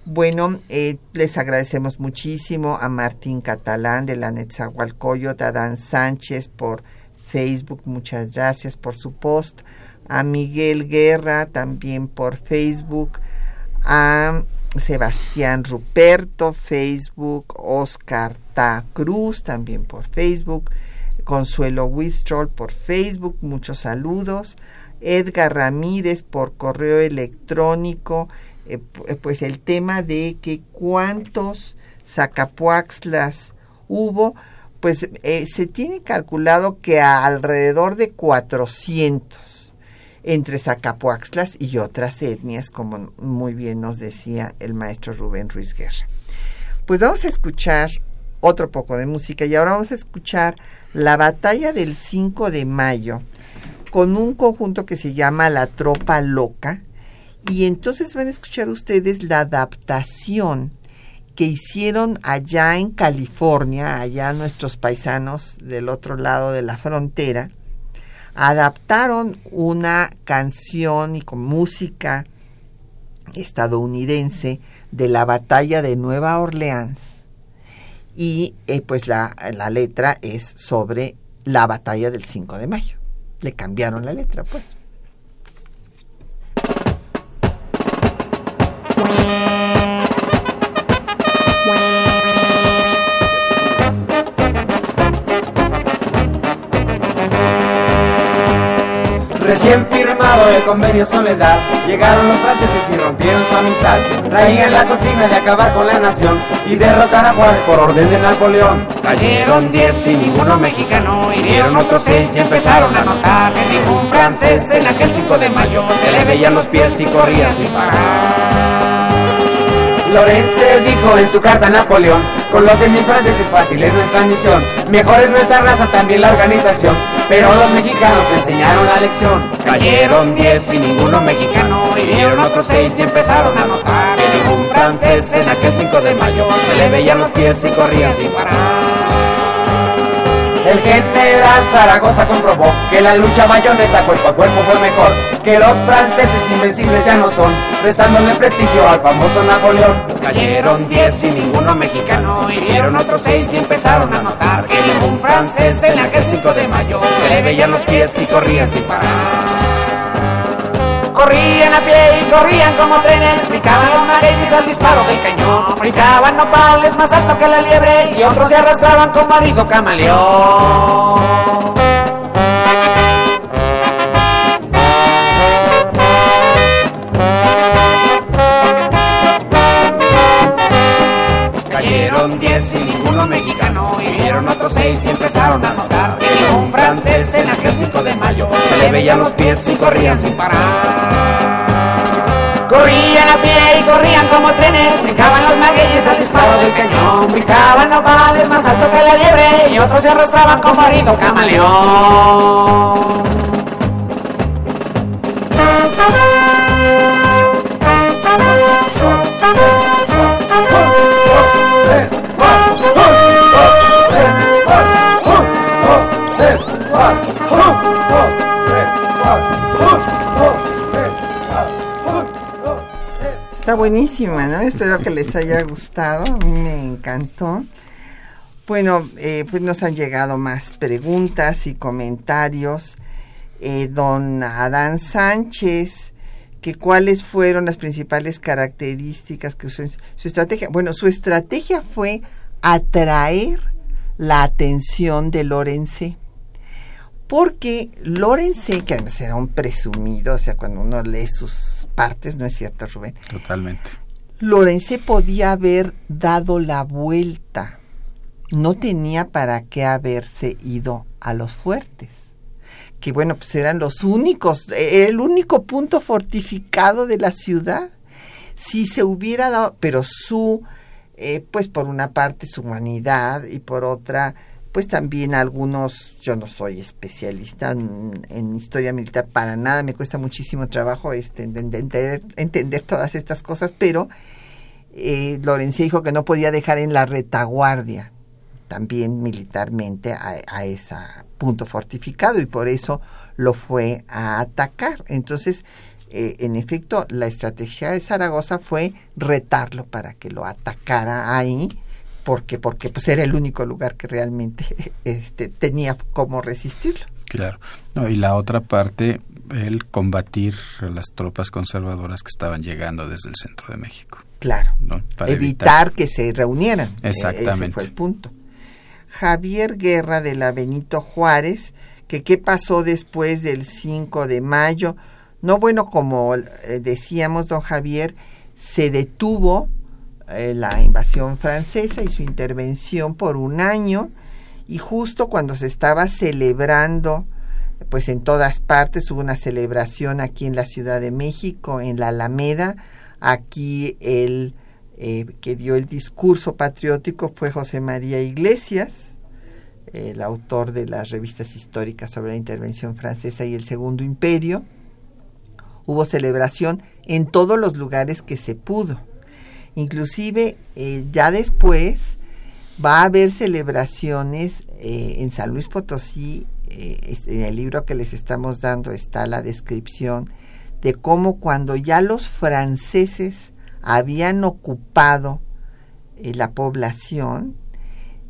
Bueno, eh, les agradecemos muchísimo a Martín Catalán de la Netzahualcoyot, a Dan Sánchez por Facebook, muchas gracias por su post, a Miguel Guerra también por Facebook, a Sebastián Ruperto, Facebook, Oscar Ta Cruz también por Facebook, Consuelo Wistrol por Facebook, muchos saludos, Edgar Ramírez por correo electrónico, eh, eh, pues el tema de que cuántos sacapuaxlas hubo, pues eh, se tiene calculado que alrededor de 400 entre sacapuaxlas y otras etnias, como muy bien nos decía el maestro Rubén Ruiz Guerra. Pues vamos a escuchar otro poco de música. Y ahora vamos a escuchar la batalla del 5 de mayo con un conjunto que se llama La Tropa Loca, y entonces van a escuchar ustedes la adaptación que hicieron allá en California, allá nuestros paisanos del otro lado de la frontera, adaptaron una canción y con música estadounidense de la batalla de Nueva Orleans y eh, pues la, la letra es sobre la batalla del 5 de mayo. Le cambiaron la letra, pues. Recién firmado el convenio Soledad, llegaron los franceses y rompieron su amistad. Traían la consigna de acabar con la nación y derrotar a Juárez por orden de Napoleón. Cayeron diez y ninguno mexicano, hirieron otros seis y empezaron a notar que ningún francés en aquel 5 de mayo se le veían los pies y corría sin parar. Lorenzo dijo en su carta a Napoleón, con los franceses fácil es nuestra misión, mejor es nuestra raza, también la organización, pero los mexicanos enseñaron la lección. Cayeron diez y ninguno mexicano, hirieron otros seis y empezaron a notar que ningún francés en aquel 5 de mayo se le veían los pies y corría sin parar. El general Zaragoza comprobó que la lucha bayoneta cuerpo a cuerpo fue mejor, que los franceses invencibles ya no son, restándole prestigio al famoso Napoleón. Cayeron diez y ninguno mexicano, hirieron otros seis y empezaron a notar que ningún francés en aquel 5 de mayo se le veían los pies y corrían sin parar. Corrían a pie y corrían como trenes, picaban los magueyes al disparo del cañón, brincaban nopales más alto que la liebre y otros se arrastraban con marido camaleón. Cayeron diez y ninguno mexicano, hirieron otros seis y empezaron a notar que un francés 5 de mayo se le veían los pies y corrían sin parar. Corrían a pie y corrían como trenes, brincaban los magueyes al disparo del cañón, brincaban los vales más alto que la liebre y otros se arrastraban como marido camaleón. Buenísima, ¿no? Espero que les haya gustado. A mí me encantó. Bueno, eh, pues nos han llegado más preguntas y comentarios. Eh, don Adán Sánchez, que cuáles fueron las principales características que usó su estrategia. Bueno, su estrategia fue atraer la atención de Lorenze porque Lorenze, que además era un presumido, o sea, cuando uno lee sus partes, ¿no es cierto, Rubén? Totalmente. Lorenze podía haber dado la vuelta, no tenía para qué haberse ido a los fuertes, que bueno, pues eran los únicos, el único punto fortificado de la ciudad. Si se hubiera dado, pero su, eh, pues por una parte su humanidad y por otra pues también algunos, yo no soy especialista en, historia militar para nada, me cuesta muchísimo trabajo este, entender, todas estas cosas, pero eh, dijo que no podía dejar en la retaguardia también militarmente a, a ese punto fortificado y por eso lo fue a atacar. Entonces, eh, en efecto, la estrategia de Zaragoza fue retarlo para que lo atacara ahí porque porque pues era el único lugar que realmente este, tenía como resistirlo. Claro. No, y la otra parte, el combatir a las tropas conservadoras que estaban llegando desde el centro de México. Claro. Para evitar, que se reunieran. E-, Exactamente. Ese fue el punto. Javier Guerra de la Benito Juárez, que qué pasó después del 5 de mayo. No, bueno, como eh, decíamos, don Javier, se detuvo eh, la invasión francesa y su intervención por un año. Y justo cuando se estaba celebrando pues en todas partes hubo una celebración aquí en la Ciudad de México en la Alameda. Aquí el eh, que dio el discurso patriótico fue José María Iglesias el autor de las revistas históricas sobre la intervención francesa y el Segundo Imperio. Hubo celebración en todos los lugares que se pudo Inclusive eh, ya después va a haber celebraciones eh, en San Luis Potosí, eh, en el libro que les estamos dando está la descripción de cómo cuando ya los franceses habían ocupado la población,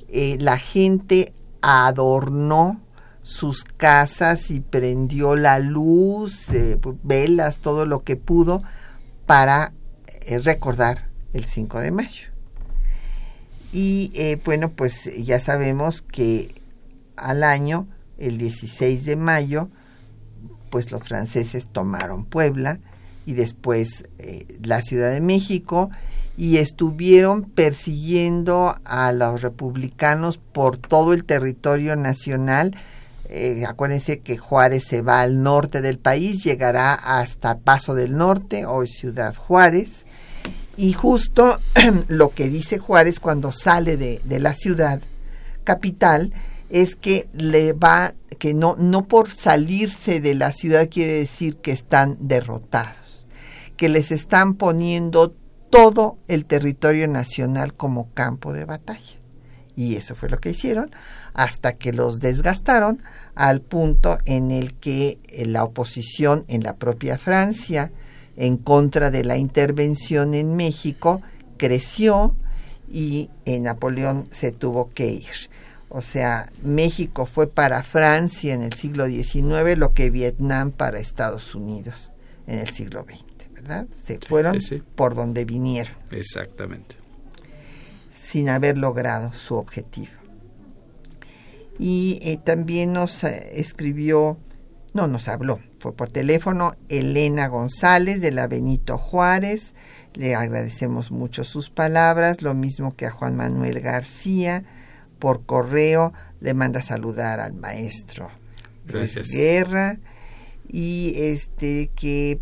la gente adornó sus casas y prendió la luz, velas, todo lo que pudo para recordar el 5 de mayo. Y eh, bueno, pues ya sabemos que al año, el 16 de mayo, pues los franceses tomaron Puebla y después eh, la Ciudad de México y estuvieron persiguiendo a los republicanos por todo el territorio nacional. Eh, acuérdense que Juárez se va al norte del país, llegará hasta Paso del Norte, hoy Ciudad Juárez, y justo lo que dice Juárez cuando sale de, de la ciudad capital es que le va, que no, no por salirse de la ciudad quiere decir que están derrotados, que les están poniendo todo el territorio nacional como campo de batalla. Y eso fue lo que hicieron hasta que los desgastaron al punto en el que eh, la oposición en la propia Francia en contra de la intervención en México creció y Napoleón se tuvo que ir. O sea, México fue para Francia en el siglo XIX lo que Vietnam para Estados Unidos en el siglo XX, ¿verdad? Se fueron por donde vinieron. Exactamente. Sin haber logrado su objetivo. Y eh, también nos eh, escribió, no nos habló, fue por teléfono Elena González de la Benito Juárez. Le agradecemos mucho sus palabras, lo mismo que a Juan Manuel García por correo le manda saludar al maestro Gracias. Guerra y este que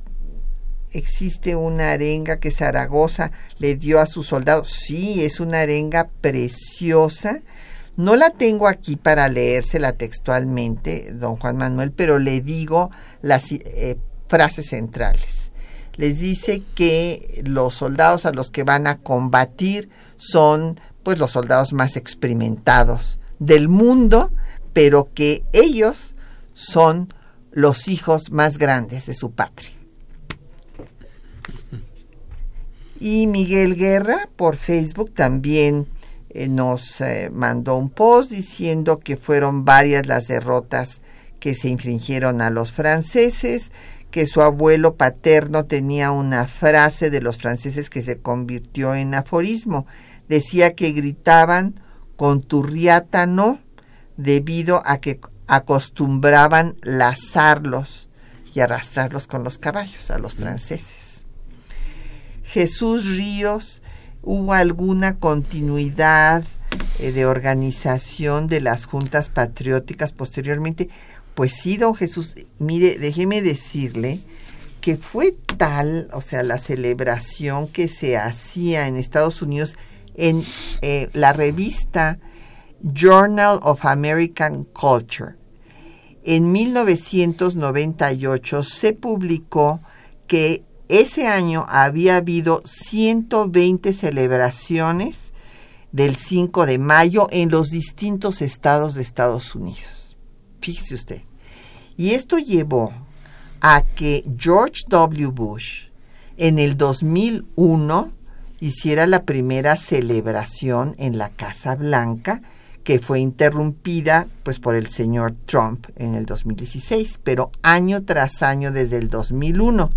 existe una arenga que Zaragoza le dio a sus soldados. Sí, es una arenga preciosa. No la tengo aquí para leérsela textualmente, don Juan Manuel, pero le digo las eh, frases centrales. Les dice que los soldados a los que van a combatir son pues los soldados más experimentados del mundo, pero que ellos son los hijos más grandes de su patria. Y Miguel Guerra por Facebook también eh, nos eh, mandó un post diciendo que fueron varias las derrotas que se infringieron a los franceses, que su abuelo paterno tenía una frase de los franceses que se convirtió en aforismo decía que gritaban con turriátano debido a que acostumbraban lazarlos y arrastrarlos con los caballos a los franceses. Jesús Ríos, ¿hubo alguna continuidad eh, de organización de las juntas patrióticas posteriormente? Pues sí, don Jesús, mire, déjeme decirle que fue tal, o sea, la celebración que se hacía en Estados Unidos en eh, la revista Journal of American Culture. En 1998 se publicó que ese año había habido 120 celebraciones del 5 de mayo en los distintos estados de Estados Unidos. Fíjese usted. Y esto llevó a que George W. Bush en el 2001 hiciera la primera celebración en la Casa Blanca, que fue interrumpida pues por el señor Trump en el 2016, pero año tras año desde el 2001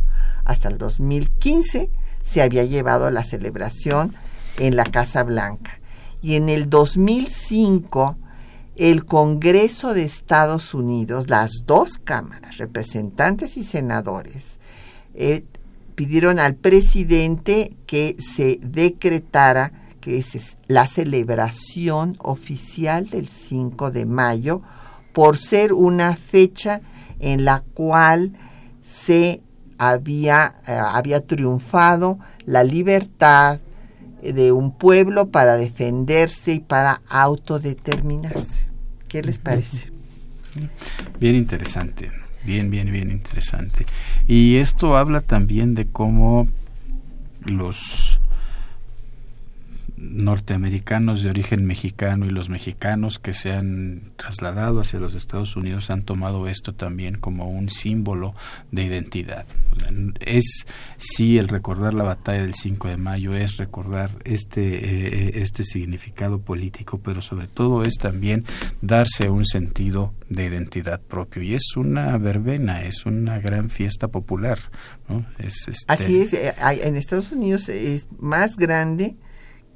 hasta el 2015 se había llevado la celebración en la Casa Blanca. Y en el 2005 el Congreso de Estados Unidos, las dos cámaras, representantes y senadores, eh, pidieron al presidente que se decretara que es la celebración oficial del 5 de mayo por ser una fecha en la cual se había, eh, había triunfado la libertad de un pueblo para defenderse y para autodeterminarse. ¿Qué les parece? Bien interesante. Bien, bien, bien interesante. Y esto habla también de cómo los norteamericanos de origen mexicano y los mexicanos que se han trasladado hacia los Estados Unidos han tomado esto también como un símbolo de identidad. Es sí el recordar la batalla del 5 de mayo, es recordar este, eh, este significado político, pero sobre todo es también darse un sentido de identidad propio. Y es una verbena, es una gran fiesta popular. Es, este Así es, eh, en Estados Unidos es más grande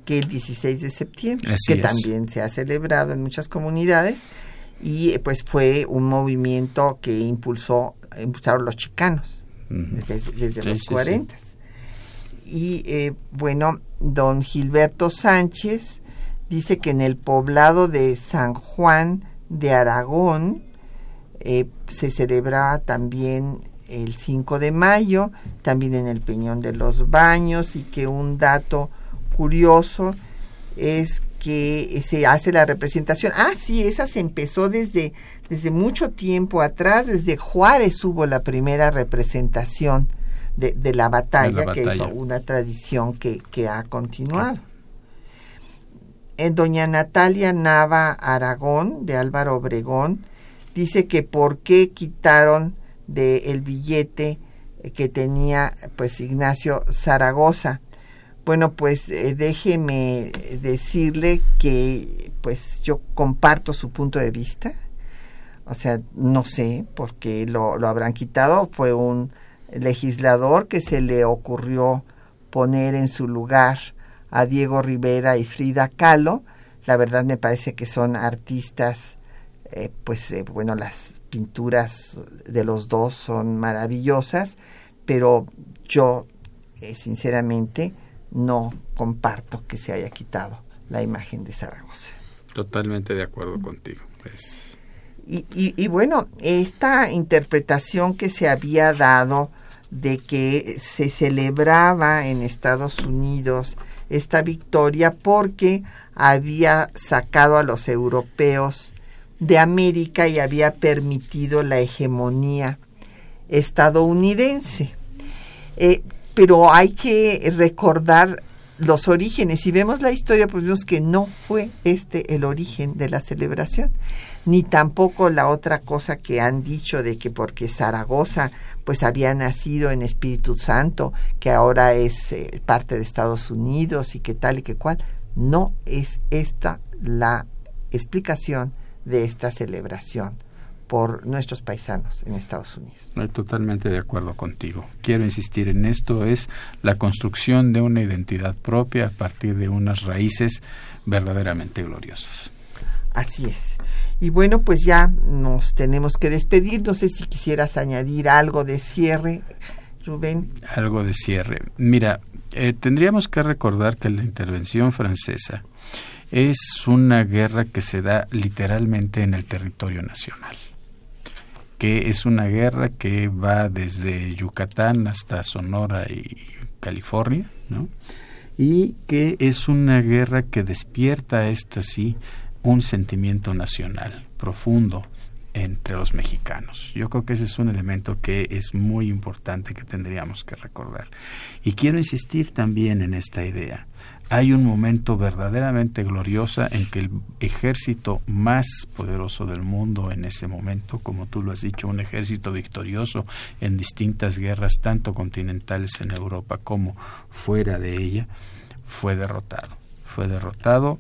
que el 16 de septiembre, que también se ha celebrado en muchas comunidades y pues fue un movimiento que impulsó impulsaron los chicanos desde, los 40. Y eh, bueno, don Gilberto Sánchez dice que en el poblado de San Juan de Aragón eh, se celebraba también el 5 de mayo, también en el Peñón de los Baños y que un dato curioso es que se hace la representación. Ah, sí, esa se empezó desde, desde mucho tiempo atrás, desde Juárez hubo la primera representación de, la, batalla, que es una tradición que, que ha continuado. En doña Natalia Nava Aragón, de Álvaro Obregón, dice que por qué quitaron del billete que tenía pues Ignacio Zaragoza. Bueno, pues eh, déjeme decirle que pues yo comparto su punto de vista. O sea, no sé por qué lo, lo habrán quitado. Fue un legislador que se le ocurrió poner en su lugar a Diego Rivera y Frida Kahlo. La verdad me parece que son artistas, eh, pues eh, bueno, las pinturas de los dos son maravillosas, pero yo sinceramente no comparto que se haya quitado la imagen de Zaragoza. Totalmente de acuerdo contigo. Y, y, bueno, esta interpretación que se había dado de que se celebraba en Estados Unidos esta victoria porque había sacado a los europeos de América y había permitido la hegemonía estadounidense. Eh, pero hay que recordar los orígenes. Si vemos la historia, pues vemos que no fue este el origen de la celebración, ni tampoco la otra cosa que han dicho de que porque Zaragoza pues había nacido en Espíritu Santo, que ahora es eh, parte de Estados Unidos y que tal y que cual. No es esta la explicación de esta celebración por nuestros paisanos en Estados Unidos. Estoy totalmente de acuerdo contigo. Quiero insistir en esto, es la construcción de una identidad propia a partir de unas raíces verdaderamente gloriosas. Así es. Y bueno, pues ya nos tenemos que despedir. No sé si quisieras añadir algo de cierre, Rubén. Algo de cierre. Mira, eh, tendríamos que recordar que la intervención francesa es una guerra que se da literalmente en el territorio nacional que es una guerra que va desde Yucatán hasta Sonora y California, ¿no? Y que es una guerra que despierta, esta sí, un sentimiento nacional profundo entre los mexicanos. Yo creo que ese es un elemento que es muy importante que tendríamos que recordar. Y quiero insistir también en esta idea hay un momento verdaderamente glorioso en que el ejército más poderoso del mundo en ese momento, como tú lo has dicho, un ejército victorioso en distintas guerras, tanto continentales en Europa como fuera de ella, fue derrotado. Fue derrotado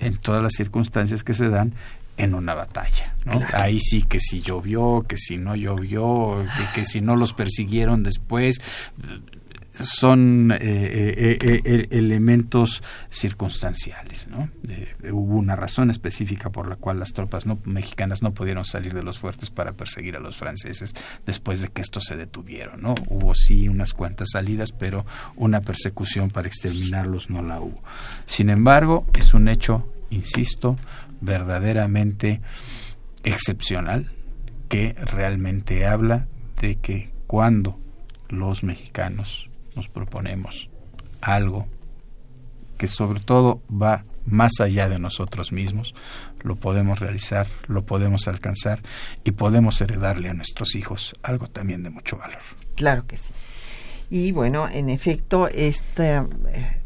en todas las circunstancias que se dan en una batalla. Ahí sí que si llovió, que si no llovió, que si no los persiguieron después, son eh, eh, eh, elementos circunstanciales. ¿no? hubo una razón específica por la cual las tropas mexicanas no pudieron salir de los fuertes para perseguir a los franceses después de que estos se detuvieron. ¿no? Hubo sí unas cuantas salidas, pero una persecución para exterminarlos no la hubo. Sin embargo, es un hecho, insisto, verdaderamente excepcional que realmente habla de que cuando los mexicanos nos proponemos algo que sobre todo va más allá de nosotros mismos, lo podemos realizar, lo podemos alcanzar y podemos heredarle a nuestros hijos algo también de mucho valor. Claro que sí. Y bueno, en efecto, esta eh,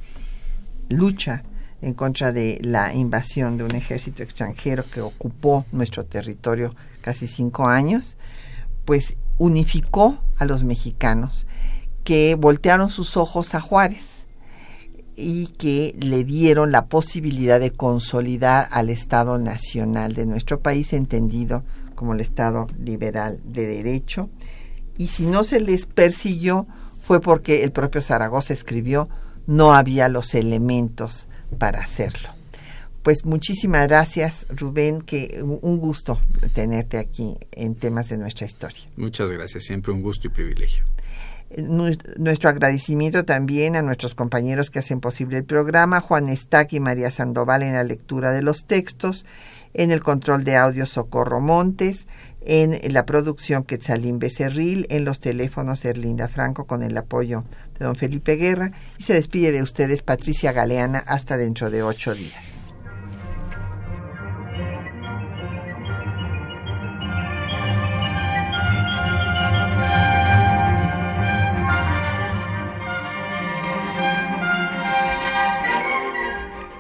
lucha en contra de la invasión de un ejército extranjero que ocupó nuestro territorio casi cinco años, pues unificó a los mexicanos que voltearon sus ojos a Juárez y que le dieron la posibilidad de consolidar al Estado nacional de nuestro país, entendido como el Estado liberal de derecho. Y si no se les persiguió fue porque el propio Zaragoza escribió no había los elementos para hacerlo. Pues muchísimas gracias, Rubén, que un gusto tenerte aquí en temas de nuestra historia. Muchas gracias, siempre un gusto y privilegio. Nuestro agradecimiento también a nuestros compañeros que hacen posible el programa, Juan Estac y María Sandoval en la lectura de los textos, en el control de audio Socorro Montes, en la producción Quetzalín Becerril, en los teléfonos Erlinda Franco con el apoyo de don Felipe Guerra y se despide de ustedes Patricia Galeana hasta dentro de ocho días.